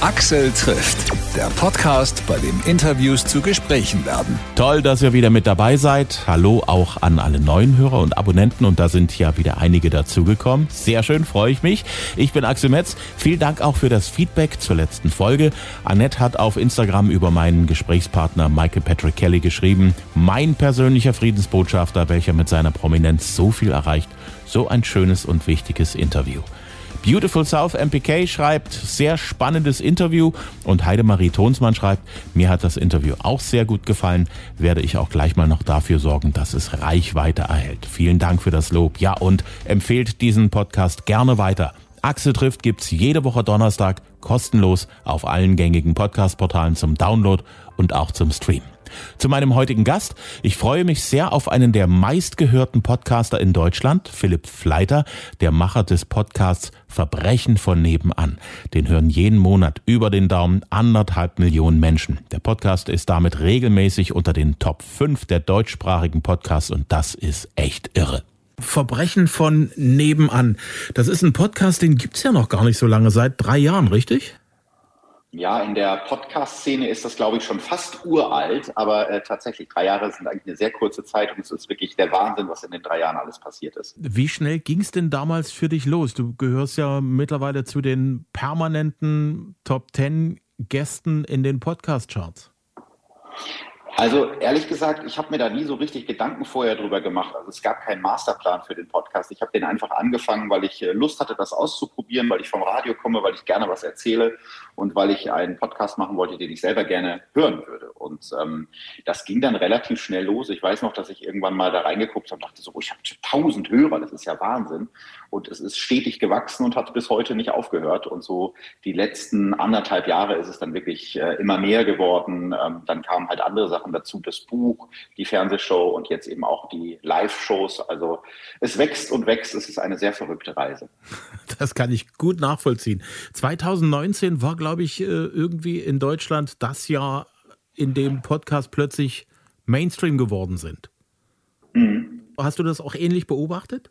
Axel trifft, der Podcast, bei dem Interviews zu Gesprächen werden. Toll, dass ihr wieder mit dabei seid. Hallo auch an alle neuen Hörer und Abonnenten und da sind ja wieder einige dazugekommen. Sehr schön, freue ich mich. Ich bin Axel Metz. Vielen Dank auch für das Feedback zur letzten Folge. Annette hat auf Instagram über meinen Gesprächspartner Michael Patrick Kelly geschrieben, mein persönlicher Friedensbotschafter, welcher mit seiner Prominenz so viel erreicht. So ein schönes und wichtiges Interview. Beautiful South MPK schreibt, sehr spannendes Interview und Heidemarie Tonsmann schreibt, mir hat das Interview auch sehr gut gefallen, werde ich auch gleich mal noch dafür sorgen, dass es Reichweite erhält. Vielen Dank für das Lob. Ja, und empfehlt diesen Podcast gerne weiter. Axel trifft gibt's jede Woche Donnerstag kostenlos auf allen gängigen Podcast-Portalen zum Download und auch zum Stream. Zu meinem heutigen Gast. Ich freue mich sehr auf einen der meistgehörten Podcaster in Deutschland, Philipp Fleiter, der Macher des Podcasts Verbrechen von nebenan. Den hören jeden Monat über den Daumen anderthalb Millionen Menschen. Der Podcast ist damit regelmäßig unter den Top 5 der deutschsprachigen Podcasts und das ist echt irre. Verbrechen von nebenan. Das ist ein Podcast, den gibt's ja noch gar nicht so lange, seit drei Jahren, richtig? Ja, in der Podcast-Szene ist das, glaube ich, schon fast uralt, aber äh, tatsächlich drei Jahre sind eigentlich eine sehr kurze Zeit und es ist wirklich der Wahnsinn, was in den drei Jahren alles passiert ist. Wie schnell ging es denn damals für dich los? Du gehörst ja mittlerweile zu den permanenten Top Ten Gästen in den Podcast-Charts. Also ehrlich gesagt, ich habe mir da nie so richtig Gedanken vorher drüber gemacht. Also es gab keinen Masterplan für den Podcast. Ich habe den einfach angefangen, weil ich äh, Lust hatte, das auszuprobieren, weil ich vom Radio komme, weil ich gerne was erzähle und weil ich einen Podcast machen wollte, den ich selber gerne hören würde. Und ähm, das ging dann relativ schnell los. Ich weiß noch, dass ich irgendwann mal da reingeguckt habe und dachte so, oh, ich habe tausend Hörer, das ist ja Wahnsinn. Und es ist stetig gewachsen und hat bis heute nicht aufgehört. Und so die letzten anderthalb Jahre ist es dann wirklich äh, immer mehr geworden. Ähm, dann kamen halt andere Sachen dazu, das Buch, die Fernsehshow und jetzt eben auch die Live-Shows. Also es wächst und wächst. Es ist eine sehr verrückte Reise. Das kann ich gut nachvollziehen. 2019 war, glaube ich, äh, irgendwie in Deutschland das Jahr, in dem Podcasts plötzlich Mainstream geworden sind. Mhm. Hast du das auch ähnlich beobachtet?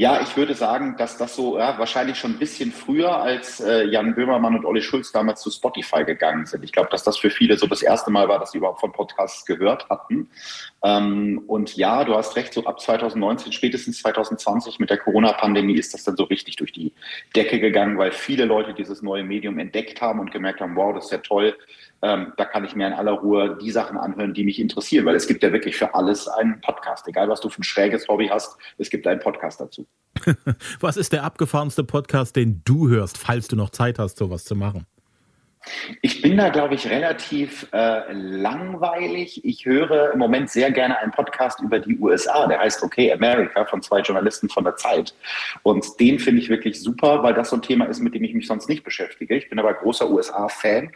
Ja, ich würde sagen, dass das so ja, wahrscheinlich schon ein bisschen früher als äh, Jan Böhmermann und Olli Schulz damals zu Spotify gegangen sind. Ich glaube, dass das für viele so das erste Mal war, dass sie überhaupt von Podcasts gehört hatten. Ähm, und ja, du hast recht, so ab 2019, spätestens 2020 mit der Corona-Pandemie ist das dann so richtig durch die Decke gegangen, weil viele Leute dieses neue Medium entdeckt haben und gemerkt haben, wow, das ist ja toll, ähm, da kann ich mir in aller Ruhe die Sachen anhören, die mich interessieren, weil es gibt ja wirklich für alles einen Podcast. Egal, was du für ein schräges Hobby hast, es gibt einen Podcast dazu. was ist der abgefahrenste Podcast, den du hörst, falls du noch Zeit hast, sowas zu machen? Ich bin da, glaube ich, relativ äh, langweilig. Ich höre im Moment sehr gerne einen Podcast über die USA, der heißt Okay America von zwei Journalisten von der Zeit. Und den finde ich wirklich super, weil das so ein Thema ist, mit dem ich mich sonst nicht beschäftige. Ich bin aber großer USA-Fan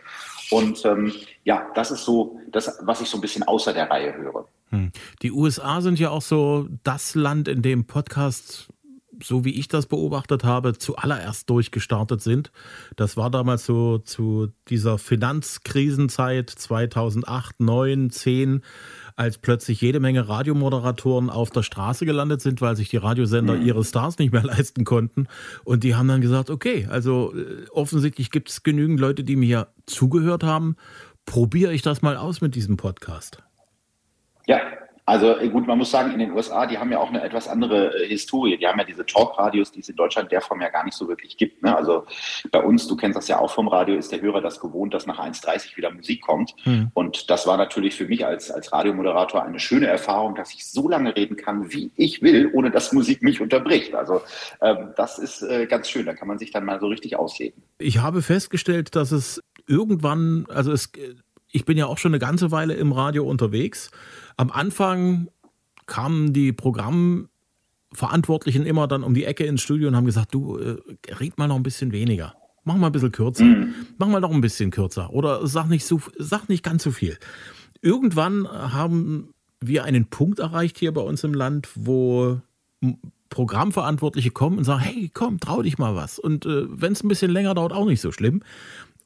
und ähm, ja, das ist so das, was ich so ein bisschen außer der Reihe höre. Hm. Die USA sind ja auch so das Land, in dem Podcasts so wie ich das beobachtet habe, zuallererst durchgestartet sind. Das war damals so zu dieser Finanzkrisenzeit 2008, 9, 10, als plötzlich jede Menge Radiomoderatoren auf der Straße gelandet sind, weil sich die Radiosender mhm. ihre Stars nicht mehr leisten konnten. Und die haben dann gesagt, okay, also äh, offensichtlich gibt es genügend Leute, die mir zugehört haben. Probiere ich das mal aus mit diesem Podcast. Ja, also äh, gut, man muss sagen, in den USA, die haben ja auch eine etwas andere äh, Historie. Die haben ja diese Talkradios, die es in Deutschland der Form ja gar nicht so wirklich gibt. Ne? Also bei uns, du kennst das ja auch vom Radio, ist der Hörer das gewohnt, dass nach 1.30 wieder Musik kommt. Mhm. Und das war natürlich für mich als, als Radiomoderator eine schöne Erfahrung, dass ich so lange reden kann, wie ich will, ohne dass Musik mich unterbricht. Also ähm, das ist äh, ganz schön. Da kann man sich dann mal so richtig ausleben. Ich habe festgestellt, dass es irgendwann, also es, ich bin ja auch schon eine ganze Weile im Radio unterwegs am Anfang kamen die Programmverantwortlichen immer dann um die Ecke ins Studio und haben gesagt, du, äh, red mal noch ein bisschen weniger. Mach mal ein bisschen kürzer. Mhm. Mach mal noch ein bisschen kürzer. Oder sag nicht, so, sag nicht ganz so viel. Irgendwann haben wir einen Punkt erreicht hier bei uns im Land, wo Programmverantwortliche kommen und sagen, hey, komm, trau dich mal was. Und äh, wenn es ein bisschen länger dauert, auch nicht so schlimm.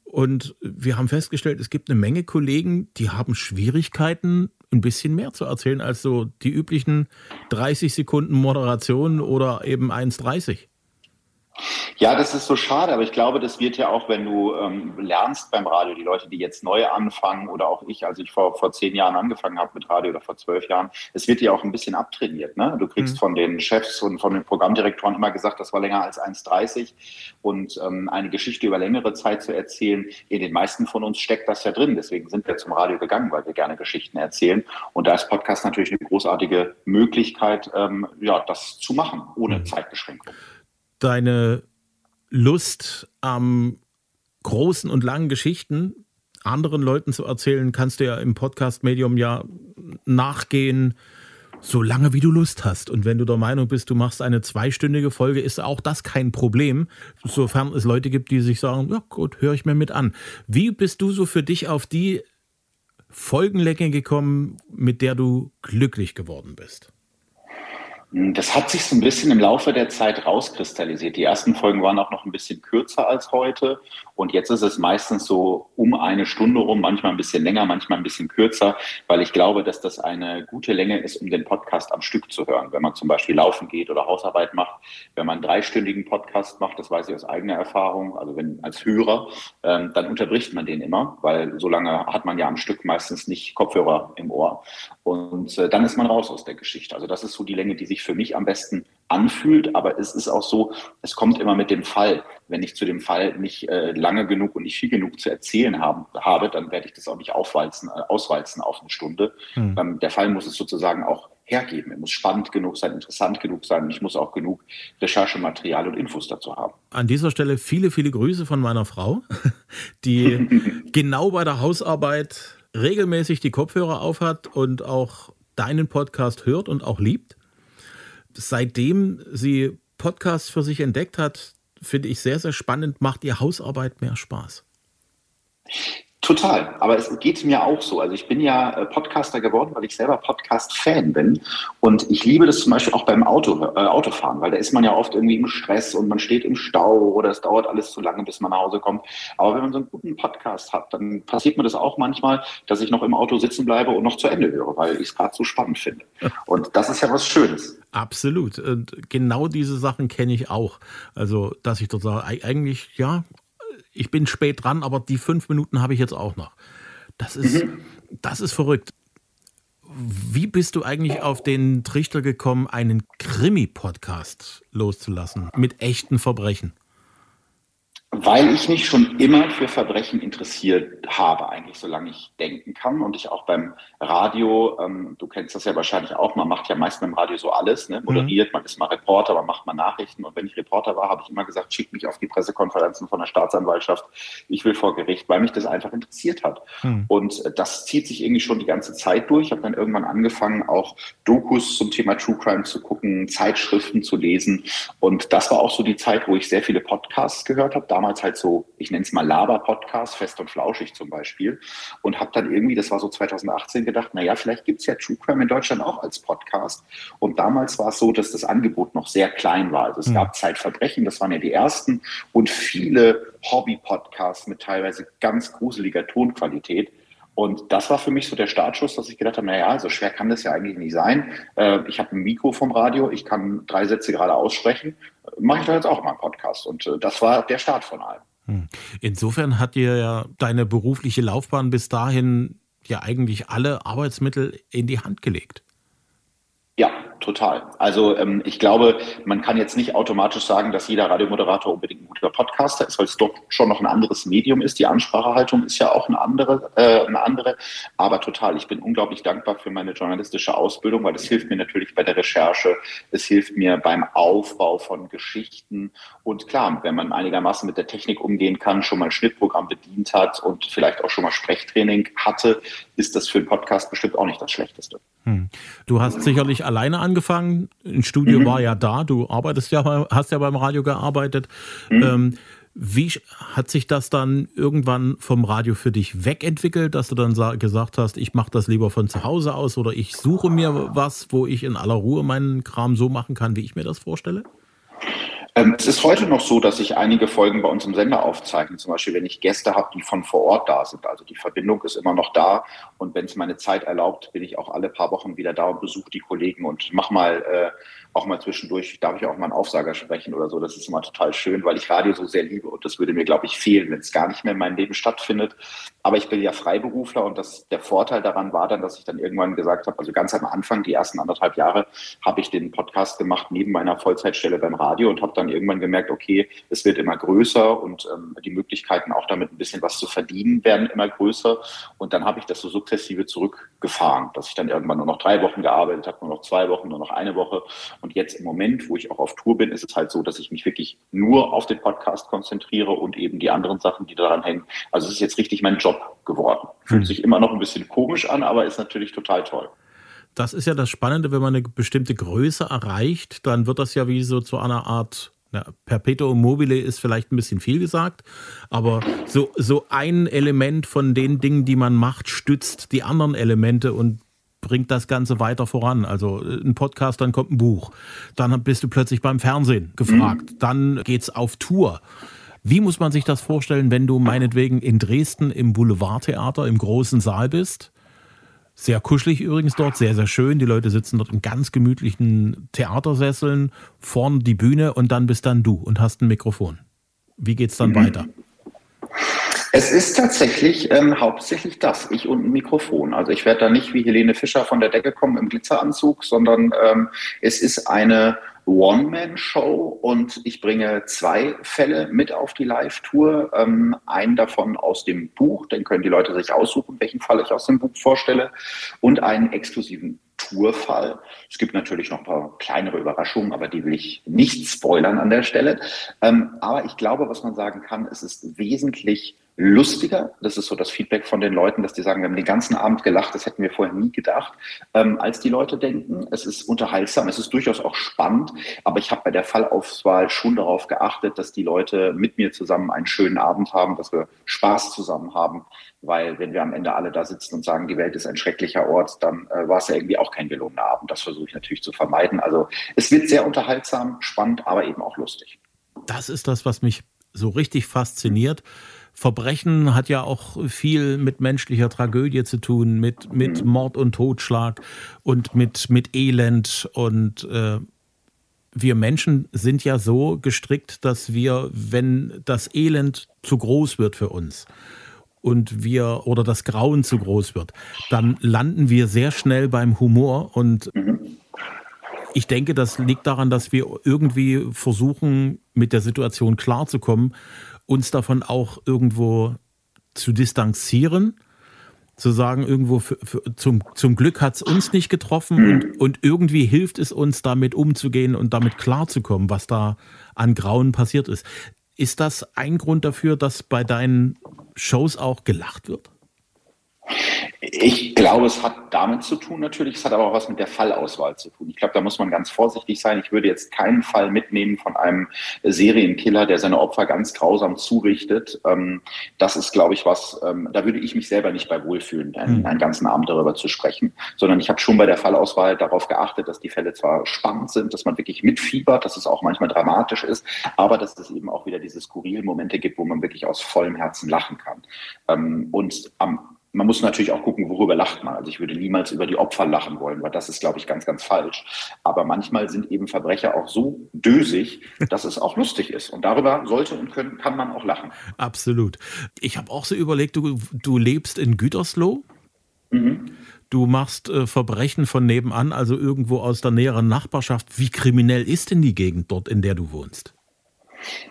Und wir haben festgestellt, es gibt eine Menge Kollegen, die haben Schwierigkeiten, ein bisschen mehr zu erzählen als so die üblichen 30 Sekunden Moderation oder eben 1,30. Ja, das ist so schade, aber ich glaube, das wird ja auch, wenn du ähm, lernst beim Radio, die Leute, die jetzt neu anfangen oder auch ich, als ich vor, vor zehn Jahren angefangen habe mit Radio oder vor zwölf Jahren, es wird ja auch ein bisschen abtrainiert. Ne? Du kriegst mhm. von den Chefs und von den Programmdirektoren immer gesagt, das war länger als 1,30 und ähm, eine Geschichte über längere Zeit zu erzählen, in den meisten von uns steckt das ja drin. Deswegen sind wir zum Radio gegangen, weil wir gerne Geschichten erzählen. Und da ist Podcast natürlich eine großartige Möglichkeit, ähm, ja, das zu machen, ohne mhm. Zeitbeschränkung deine Lust am großen und langen Geschichten anderen Leuten zu erzählen, kannst du ja im Podcast-Medium ja nachgehen, so lange wie du Lust hast. Und wenn du der Meinung bist, du machst eine zweistündige Folge, ist auch das kein Problem, sofern es Leute gibt, die sich sagen, ja gut, höre ich mir mit an. Wie bist du so für dich auf die Folgenlänge gekommen, mit der du glücklich geworden bist? Das hat sich so ein bisschen im Laufe der Zeit rauskristallisiert. Die ersten Folgen waren auch noch ein bisschen kürzer als heute. Und jetzt ist es meistens so um eine Stunde rum, manchmal ein bisschen länger, manchmal ein bisschen kürzer, weil ich glaube, dass das eine gute Länge ist, um den Podcast am Stück zu hören. Wenn man zum Beispiel laufen geht oder Hausarbeit macht. Wenn man einen dreistündigen Podcast macht, das weiß ich aus eigener Erfahrung, also wenn als Hörer, ähm, dann unterbricht man den immer, weil so lange hat man ja am Stück meistens nicht Kopfhörer im Ohr. Und äh, dann ist man raus aus der Geschichte. Also das ist so die Länge, die sich sich für mich am besten anfühlt. Aber es ist auch so, es kommt immer mit dem Fall. Wenn ich zu dem Fall nicht äh, lange genug und nicht viel genug zu erzählen haben, habe, dann werde ich das auch nicht aufwalzen, äh, auswalzen auf eine Stunde. Mhm. Ähm, der Fall muss es sozusagen auch hergeben. Er muss spannend genug sein, interessant genug sein und ich muss auch genug Recherchematerial und Infos dazu haben. An dieser Stelle viele, viele Grüße von meiner Frau, die genau bei der Hausarbeit regelmäßig die Kopfhörer aufhat und auch deinen Podcast hört und auch liebt seitdem sie Podcasts für sich entdeckt hat, finde ich sehr, sehr spannend, macht ihr Hausarbeit mehr Spaß. Total, aber es geht mir auch so. Also ich bin ja äh, Podcaster geworden, weil ich selber Podcast-Fan bin. Und ich liebe das zum Beispiel auch beim Auto, äh, Autofahren, weil da ist man ja oft irgendwie im Stress und man steht im Stau oder es dauert alles zu lange, bis man nach Hause kommt. Aber wenn man so einen guten Podcast hat, dann passiert mir das auch manchmal, dass ich noch im Auto sitzen bleibe und noch zu Ende höre, weil ich es gerade so spannend finde. Und das ist ja was Schönes. Absolut. Und genau diese Sachen kenne ich auch. Also, dass ich dort sage, eigentlich, ja, ich bin spät dran, aber die fünf Minuten habe ich jetzt auch noch. Das ist, mhm. das ist verrückt. Wie bist du eigentlich auf den Trichter gekommen, einen Krimi-Podcast loszulassen mit echten Verbrechen? Weil ich mich schon immer für Verbrechen interessiert habe, eigentlich solange ich denken kann und ich auch beim Radio, ähm, du kennst das ja wahrscheinlich auch, man macht ja meist beim Radio so alles, ne? moderiert, mhm. man ist mal Reporter, man macht mal Nachrichten und wenn ich Reporter war, habe ich immer gesagt, schick mich auf die Pressekonferenzen von der Staatsanwaltschaft, ich will vor Gericht, weil mich das einfach interessiert hat. Mhm. Und das zieht sich irgendwie schon die ganze Zeit durch. Ich habe dann irgendwann angefangen, auch Dokus zum Thema True Crime zu gucken, Zeitschriften zu lesen und das war auch so die Zeit, wo ich sehr viele Podcasts gehört habe damals halt so, ich nenne es mal Laber-Podcast, fest und flauschig zum Beispiel. Und habe dann irgendwie, das war so 2018, gedacht, naja, vielleicht gibt es ja True Crime in Deutschland auch als Podcast. Und damals war es so, dass das Angebot noch sehr klein war. Also es mhm. gab Zeitverbrechen, das waren ja die ersten und viele Hobby-Podcasts mit teilweise ganz gruseliger Tonqualität. Und das war für mich so der Startschuss, dass ich gedacht habe, naja, so schwer kann das ja eigentlich nicht sein. Äh, ich habe ein Mikro vom Radio, ich kann drei Sätze gerade aussprechen mache ich da jetzt auch mal einen Podcast. Und äh, das war der Start von allem. Hm. Insofern hat dir ja deine berufliche Laufbahn bis dahin ja eigentlich alle Arbeitsmittel in die Hand gelegt. Ja, total. Also ähm, ich glaube, man kann jetzt nicht automatisch sagen, dass jeder Radiomoderator unbedingt ein guter Podcaster ist, weil es doch schon noch ein anderes Medium ist. Die Ansprachehaltung ist ja auch eine andere, äh, eine andere. Aber total, ich bin unglaublich dankbar für meine journalistische Ausbildung, weil es hilft mir natürlich bei der Recherche, es hilft mir beim Aufbau von Geschichten. Und klar, wenn man einigermaßen mit der Technik umgehen kann, schon mal ein Schnittprogramm bedient hat und vielleicht auch schon mal Sprechtraining hatte, ist das für einen Podcast bestimmt auch nicht das Schlechteste. Hm. Du hast sicherlich alleine angefangen. Ein Studio mhm. war ja da. Du arbeitest ja, hast ja beim Radio gearbeitet. Mhm. Ähm, wie hat sich das dann irgendwann vom Radio für dich wegentwickelt, dass du dann gesagt hast, ich mache das lieber von zu Hause aus oder ich suche mir was, wo ich in aller Ruhe meinen Kram so machen kann, wie ich mir das vorstelle? Ähm, es ist heute noch so, dass ich einige Folgen bei uns im Sender aufzeichne. Zum Beispiel, wenn ich Gäste habe, die von vor Ort da sind. Also die Verbindung ist immer noch da. Und wenn es meine Zeit erlaubt, bin ich auch alle paar Wochen wieder da und besuche die Kollegen und mache mal äh, auch mal zwischendurch, darf ich auch mal einen Aufsager sprechen oder so. Das ist immer total schön, weil ich Radio so sehr liebe und das würde mir, glaube ich, fehlen, wenn es gar nicht mehr in meinem Leben stattfindet. Aber ich bin ja Freiberufler und das, der Vorteil daran war dann, dass ich dann irgendwann gesagt habe, also ganz am Anfang, die ersten anderthalb Jahre, habe ich den Podcast gemacht neben meiner Vollzeitstelle beim Radio und habe dann irgendwann gemerkt, okay, es wird immer größer und ähm, die Möglichkeiten auch damit ein bisschen was zu verdienen werden immer größer. Und dann habe ich das so sukzessive zurückgefahren, dass ich dann irgendwann nur noch drei Wochen gearbeitet habe, nur noch zwei Wochen, nur noch eine Woche. Und jetzt im Moment, wo ich auch auf Tour bin, ist es halt so, dass ich mich wirklich nur auf den Podcast konzentriere und eben die anderen Sachen, die daran hängen. Also es ist jetzt richtig mein Job geworden. Fühlt hm. sich immer noch ein bisschen komisch an, aber ist natürlich total toll. Das ist ja das Spannende, wenn man eine bestimmte Größe erreicht, dann wird das ja wie so zu einer Art ja, Perpetuum mobile ist vielleicht ein bisschen viel gesagt, aber so, so ein Element von den Dingen, die man macht, stützt die anderen Elemente und bringt das Ganze weiter voran. Also äh, ein Podcast, dann kommt ein Buch. Dann bist du plötzlich beim Fernsehen gefragt. Mhm. Dann geht's auf Tour. Wie muss man sich das vorstellen, wenn du meinetwegen in Dresden im Boulevardtheater im großen Saal bist? Sehr kuschelig übrigens dort, sehr, sehr schön. Die Leute sitzen dort in ganz gemütlichen Theatersesseln, vorn die Bühne und dann bist dann du und hast ein Mikrofon. Wie geht's dann mhm. weiter? Es ist tatsächlich ähm, hauptsächlich das, ich und ein Mikrofon. Also ich werde da nicht wie Helene Fischer von der Decke kommen im Glitzeranzug, sondern ähm, es ist eine One-Man-Show und ich bringe zwei Fälle mit auf die Live-Tour. Ähm, einen davon aus dem Buch, den können die Leute sich aussuchen, welchen Fall ich aus dem Buch vorstelle, und einen exklusiven Tourfall. Es gibt natürlich noch ein paar kleinere Überraschungen, aber die will ich nicht spoilern an der Stelle. Ähm, aber ich glaube, was man sagen kann, es ist wesentlich lustiger. Das ist so das Feedback von den Leuten, dass die sagen, wir haben den ganzen Abend gelacht, das hätten wir vorher nie gedacht, ähm, als die Leute denken. Es ist unterhaltsam, es ist durchaus auch spannend, aber ich habe bei der Fallauswahl schon darauf geachtet, dass die Leute mit mir zusammen einen schönen Abend haben, dass wir Spaß zusammen haben, weil wenn wir am Ende alle da sitzen und sagen, die Welt ist ein schrecklicher Ort, dann äh, war es ja irgendwie auch kein gelungener Abend. Das versuche ich natürlich zu vermeiden. Also es wird sehr unterhaltsam, spannend, aber eben auch lustig. Das ist das, was mich so richtig fasziniert. Verbrechen hat ja auch viel mit menschlicher Tragödie zu tun, mit, mit mhm. Mord und Totschlag und mit, mit Elend. Und äh, wir Menschen sind ja so gestrickt, dass wir, wenn das Elend zu groß wird für uns, und wir oder das Grauen zu groß wird, dann landen wir sehr schnell beim Humor und mhm. ich denke, das liegt daran, dass wir irgendwie versuchen, mit der Situation klarzukommen uns davon auch irgendwo zu distanzieren, zu sagen, irgendwo für, für, zum, zum Glück hat es uns nicht getroffen und, mhm. und irgendwie hilft es uns, damit umzugehen und damit klarzukommen, was da an Grauen passiert ist. Ist das ein Grund dafür, dass bei deinen Shows auch gelacht wird? Ich glaube, es hat damit zu tun natürlich, es hat aber auch was mit der Fallauswahl zu tun. Ich glaube, da muss man ganz vorsichtig sein. Ich würde jetzt keinen Fall mitnehmen von einem Serienkiller, der seine Opfer ganz grausam zurichtet. Ähm, das ist, glaube ich, was, ähm, da würde ich mich selber nicht bei wohlfühlen, einen, hm. einen ganzen Abend darüber zu sprechen, sondern ich habe schon bei der Fallauswahl darauf geachtet, dass die Fälle zwar spannend sind, dass man wirklich mitfiebert, dass es auch manchmal dramatisch ist, aber dass es eben auch wieder diese skurrilen Momente gibt, wo man wirklich aus vollem Herzen lachen kann. Ähm, und am man muss natürlich auch gucken, worüber lacht man. Also ich würde niemals über die Opfer lachen wollen, weil das ist, glaube ich, ganz, ganz falsch. Aber manchmal sind eben Verbrecher auch so dösig, dass es auch lustig ist. Und darüber sollte und können, kann man auch lachen. Absolut. Ich habe auch so überlegt, du, du lebst in Gütersloh. Mhm. Du machst äh, Verbrechen von nebenan, also irgendwo aus der näheren Nachbarschaft. Wie kriminell ist denn die Gegend dort, in der du wohnst?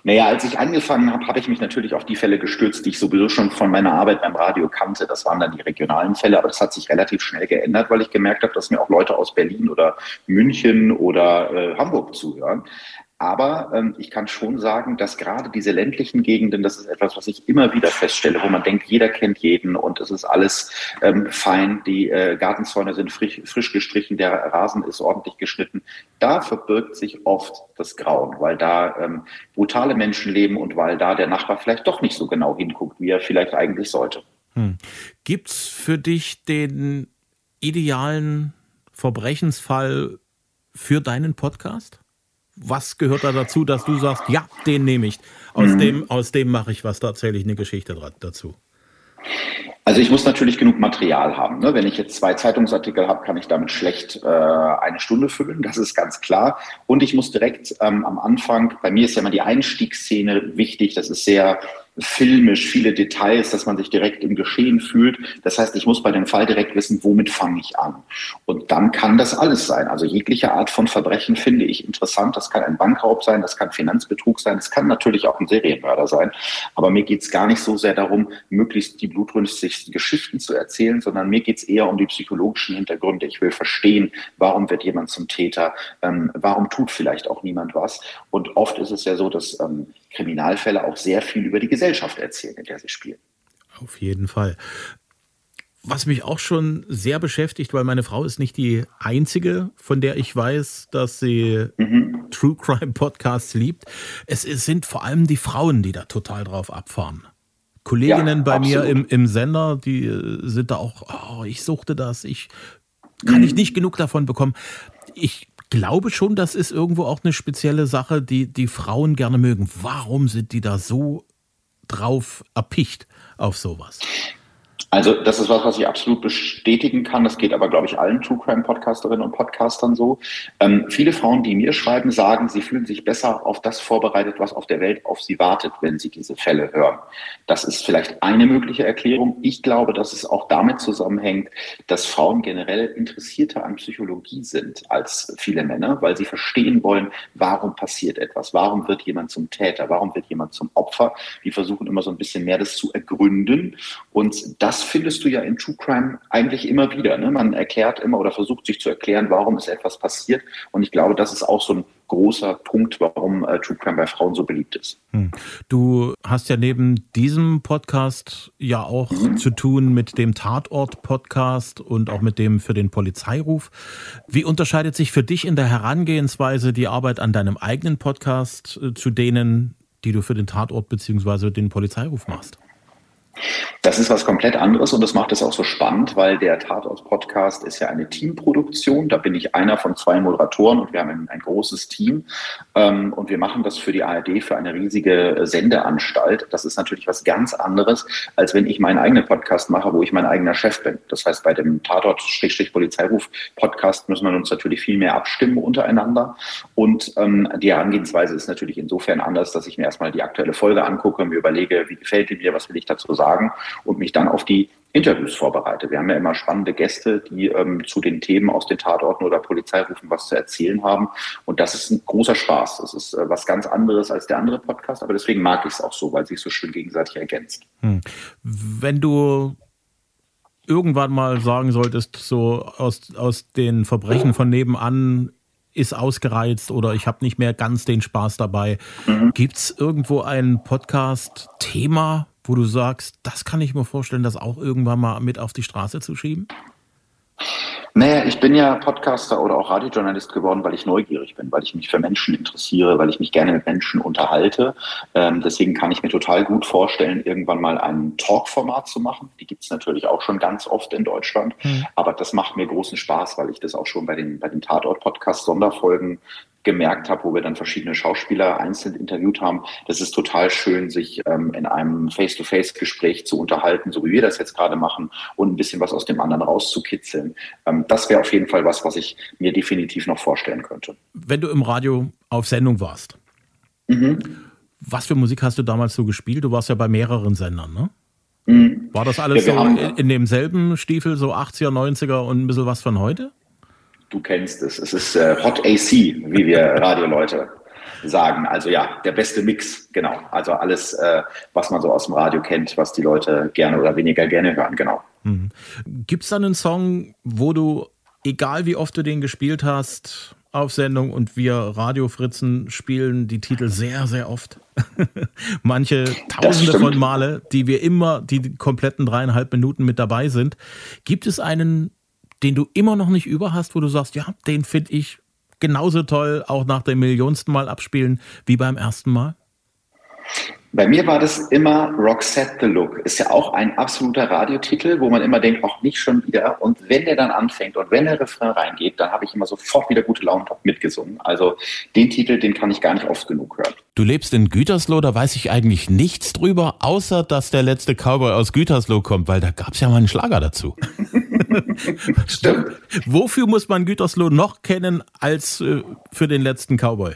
Naja, als ich angefangen habe, habe ich mich natürlich auf die Fälle gestürzt, die ich sowieso schon von meiner Arbeit beim Radio kannte. Das waren dann die regionalen Fälle, aber das hat sich relativ schnell geändert, weil ich gemerkt habe, dass mir auch Leute aus Berlin oder München oder äh, Hamburg zuhören. Aber ähm, ich kann schon sagen, dass gerade diese ländlichen Gegenden, das ist etwas, was ich immer wieder feststelle, wo man denkt, jeder kennt jeden und es ist alles ähm, fein, die äh, Gartenzäune sind frisch, frisch gestrichen, der Rasen ist ordentlich geschnitten. Da verbirgt sich oft das Grauen, weil da ähm, brutale Menschen leben und weil da der Nachbar vielleicht doch nicht so genau hinguckt, wie er vielleicht eigentlich sollte. Hm. Gibt's für dich den idealen Verbrechensfall für deinen Podcast? Was gehört da dazu, dass du sagst, ja, den nehme ich. Aus mhm. dem, aus dem mache ich was, da erzähle ich eine Geschichte dazu. Also ich muss natürlich genug Material haben. Ne? Wenn ich jetzt zwei Zeitungsartikel habe, kann ich damit schlecht äh, eine Stunde füllen, das ist ganz klar. Und ich muss direkt ähm, am Anfang, bei mir ist ja immer die Einstiegsszene wichtig, das ist sehr filmisch, viele Details, dass man sich direkt im Geschehen fühlt. Das heißt, ich muss bei dem Fall direkt wissen, womit fange ich an. Und dann kann das alles sein. Also jegliche Art von Verbrechen finde ich interessant. Das kann ein Bankraub sein, das kann Finanzbetrug sein, es kann natürlich auch ein Serienmörder sein. Aber mir geht es gar nicht so sehr darum, möglichst die blutrünstigsten Geschichten zu erzählen, sondern mir geht es eher um die psychologischen Hintergründe. Ich will verstehen, warum wird jemand zum Täter, ähm, warum tut vielleicht auch niemand was. Und oft ist es ja so, dass ähm, Kriminalfälle auch sehr viel über die Gesellschaft erzählen, in der sie spielen. Auf jeden Fall. Was mich auch schon sehr beschäftigt, weil meine Frau ist nicht die einzige, von der ich weiß, dass sie mhm. True Crime Podcasts liebt. Es sind vor allem die Frauen, die da total drauf abfahren. Kolleginnen ja, bei absolut. mir im, im Sender, die sind da auch, oh, ich suchte das, ich kann mhm. ich nicht genug davon bekommen. Ich glaube schon, das ist irgendwo auch eine spezielle Sache, die die Frauen gerne mögen. Warum sind die da so drauf erpicht auf sowas? Also das ist was, was ich absolut bestätigen kann. Das geht aber, glaube ich, allen True Crime Podcasterinnen und Podcastern so. Ähm, viele Frauen, die mir schreiben, sagen, sie fühlen sich besser auf das vorbereitet, was auf der Welt auf sie wartet, wenn sie diese Fälle hören. Das ist vielleicht eine mögliche Erklärung. Ich glaube, dass es auch damit zusammenhängt, dass Frauen generell interessierter an Psychologie sind als viele Männer, weil sie verstehen wollen, warum passiert etwas, warum wird jemand zum Täter, warum wird jemand zum Opfer. Die versuchen immer so ein bisschen mehr das zu ergründen und das findest du ja in True Crime eigentlich immer wieder. Ne? Man erklärt immer oder versucht sich zu erklären, warum ist etwas passiert. Und ich glaube, das ist auch so ein großer Punkt, warum äh, True Crime bei Frauen so beliebt ist. Hm. Du hast ja neben diesem Podcast ja auch mhm. zu tun mit dem Tatort-Podcast und auch mit dem für den Polizeiruf. Wie unterscheidet sich für dich in der Herangehensweise die Arbeit an deinem eigenen Podcast äh, zu denen, die du für den Tatort bzw. den Polizeiruf machst? Das ist was komplett anderes und das macht es auch so spannend, weil der Tatort-Podcast ist ja eine Teamproduktion. Da bin ich einer von zwei Moderatoren und wir haben ein, ein großes Team. Ähm, und wir machen das für die ARD, für eine riesige Sendeanstalt. Das ist natürlich was ganz anderes, als wenn ich meinen eigenen Podcast mache, wo ich mein eigener Chef bin. Das heißt, bei dem Tatort-Polizeiruf-Podcast müssen wir uns natürlich viel mehr abstimmen untereinander. Und ähm, die Herangehensweise ist natürlich insofern anders, dass ich mir erstmal die aktuelle Folge angucke, mir überlege, wie gefällt die mir, was will ich dazu sagen sagen und mich dann auf die Interviews vorbereite. Wir haben ja immer spannende Gäste, die ähm, zu den Themen aus den Tatorten oder Polizeirufen was zu erzählen haben. Und das ist ein großer Spaß. Das ist äh, was ganz anderes als der andere Podcast, aber deswegen mag ich es auch so, weil sich so schön gegenseitig ergänzt. Hm. Wenn du irgendwann mal sagen solltest, so aus, aus den Verbrechen von nebenan ist ausgereizt oder ich habe nicht mehr ganz den Spaß dabei. Mhm. Gibt es irgendwo ein Podcast-Thema, wo du sagst, das kann ich mir vorstellen, das auch irgendwann mal mit auf die Straße zu schieben? Naja, ich bin ja Podcaster oder auch Radiojournalist geworden, weil ich neugierig bin, weil ich mich für Menschen interessiere, weil ich mich gerne mit Menschen unterhalte. Ähm, deswegen kann ich mir total gut vorstellen, irgendwann mal ein Talk-Format zu machen. Die gibt es natürlich auch schon ganz oft in Deutschland. Mhm. Aber das macht mir großen Spaß, weil ich das auch schon bei den, bei den Tatort-Podcast-Sonderfolgen gemerkt habe, wo wir dann verschiedene Schauspieler einzeln interviewt haben. Das ist total schön, sich ähm, in einem Face-to-Face-Gespräch zu unterhalten, so wie wir das jetzt gerade machen, und ein bisschen was aus dem anderen rauszukitzeln. Ähm, das wäre auf jeden Fall was, was ich mir definitiv noch vorstellen könnte. Wenn du im Radio auf Sendung warst, mhm. was für Musik hast du damals so gespielt? Du warst ja bei mehreren Sendern, ne? Mhm. War das alles ja, so haben, in demselben Stiefel, so 80er, 90er und ein bisschen was von heute? Du kennst es. Es ist äh, Hot AC, wie wir Radioleute sagen. Also ja, der beste Mix, genau. Also alles, äh, was man so aus dem Radio kennt, was die Leute gerne oder weniger gerne hören, genau. Mhm. Gibt es da einen Song, wo du, egal wie oft du den gespielt hast, auf Sendung und wir Radiofritzen spielen die Titel sehr, sehr oft. Manche tausende von Male, die wir immer die kompletten dreieinhalb Minuten mit dabei sind. Gibt es einen den du immer noch nicht über hast, wo du sagst, ja, den finde ich genauso toll, auch nach dem millionsten Mal abspielen wie beim ersten Mal? Bei mir war das immer Roxette the Look. Ist ja auch ein absoluter Radiotitel, wo man immer denkt, auch nicht schon wieder. Und wenn der dann anfängt und wenn der Refrain reingeht, dann habe ich immer sofort wieder gute Laune und habe mitgesungen. Also den Titel, den kann ich gar nicht oft genug hören. Du lebst in Gütersloh, da weiß ich eigentlich nichts drüber, außer dass der letzte Cowboy aus Gütersloh kommt, weil da gab es ja mal einen Schlager dazu. Stimmt. Wofür muss man Gütersloh noch kennen als äh, für den letzten Cowboy?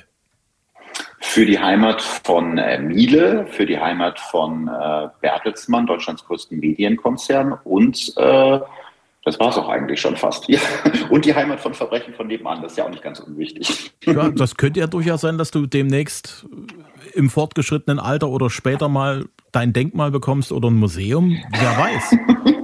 für die Heimat von äh, Miele, für die Heimat von äh, Bertelsmann, Deutschlands größten Medienkonzern und das war es auch eigentlich schon fast. Ja. Und die Heimat von Verbrechen von nebenan, das ist ja auch nicht ganz unwichtig. Ja, das könnte ja durchaus sein, dass du demnächst im fortgeschrittenen Alter oder später mal dein Denkmal bekommst oder ein Museum. Wer weiß.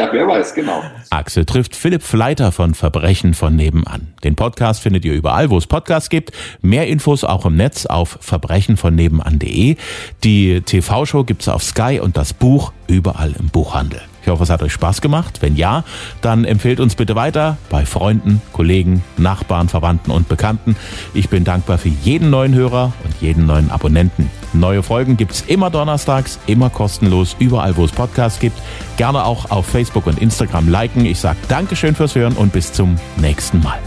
Ja, wer weiß, genau. Axel trifft Philipp Fleiter von Verbrechen von nebenan. Den Podcast findet ihr überall, wo es Podcasts gibt. Mehr Infos auch im Netz auf verbrechenvonnebenan.de. Die TV-Show gibt's auf Sky und das Buch überall im Buchhandel. Ich hoffe, es hat euch Spaß gemacht. Wenn ja, dann empfehlt uns bitte weiter bei Freunden, Kollegen, Nachbarn, Verwandten und Bekannten. Ich bin dankbar für jeden neuen Hörer und jeden neuen Abonnenten. Neue Folgen gibt's immer donnerstags, immer kostenlos, überall, wo es Podcasts gibt. Gerne auch auf Facebook und Instagram liken. Ich sage Dankeschön fürs Hören und bis zum nächsten Mal.